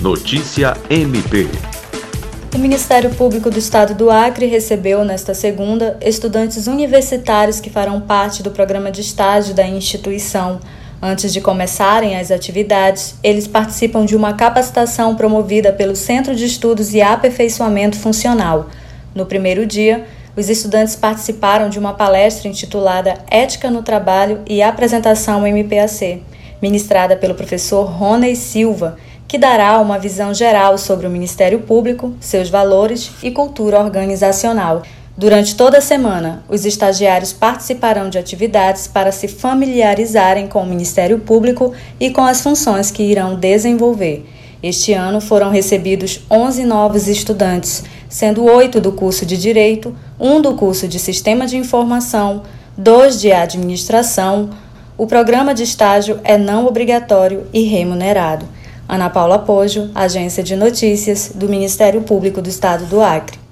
Notícia MP. O Ministério Público do Estado do Acre recebeu, nesta segunda, estudantes universitários que farão parte do programa de estágio da instituição. Antes de começarem as atividades, eles participam de uma capacitação promovida pelo Centro de Estudos e Aperfeiçoamento Funcional. No primeiro dia, os estudantes participaram de uma palestra intitulada Ética no Trabalho e Apresentação MPAC, ministrada pelo professor Rony Silva que dará uma visão geral sobre o Ministério Público, seus valores e cultura organizacional. Durante toda a semana, os estagiários participarão de atividades para se familiarizarem com o Ministério Público e com as funções que irão desenvolver. Este ano foram recebidos 11 novos estudantes, sendo oito do curso de Direito, um do curso de Sistema de Informação, dois de Administração. O programa de estágio é não obrigatório e remunerado. Ana Paula Pojo, Agência de Notícias do Ministério Público do Estado do Acre.